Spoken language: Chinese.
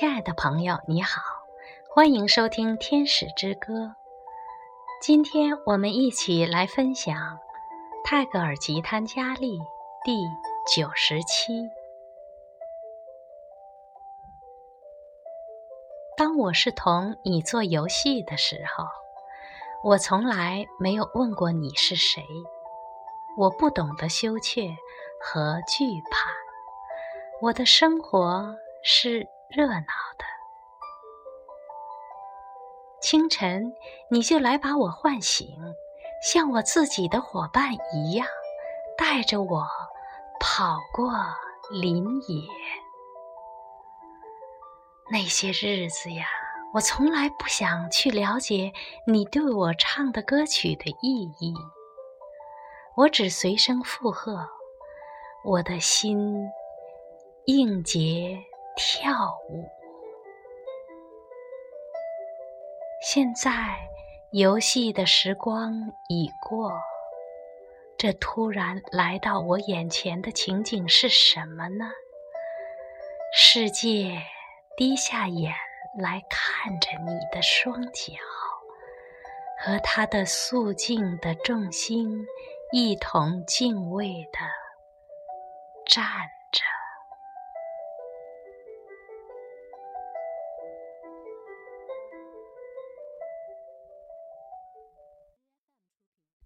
亲爱的朋友，你好，欢迎收听《天使之歌》。今天我们一起来分享泰戈尔吉他加利第九十七。当我是同你做游戏的时候，我从来没有问过你是谁。我不懂得羞怯和惧怕。我的生活是。热闹的清晨，你就来把我唤醒，像我自己的伙伴一样，带着我跑过林野。那些日子呀，我从来不想去了解你对我唱的歌曲的意义，我只随声附和，我的心应节。跳舞。现在，游戏的时光已过。这突然来到我眼前的情景是什么呢？世界低下眼来看着你的双脚，和他的肃静的众星一同敬畏的站。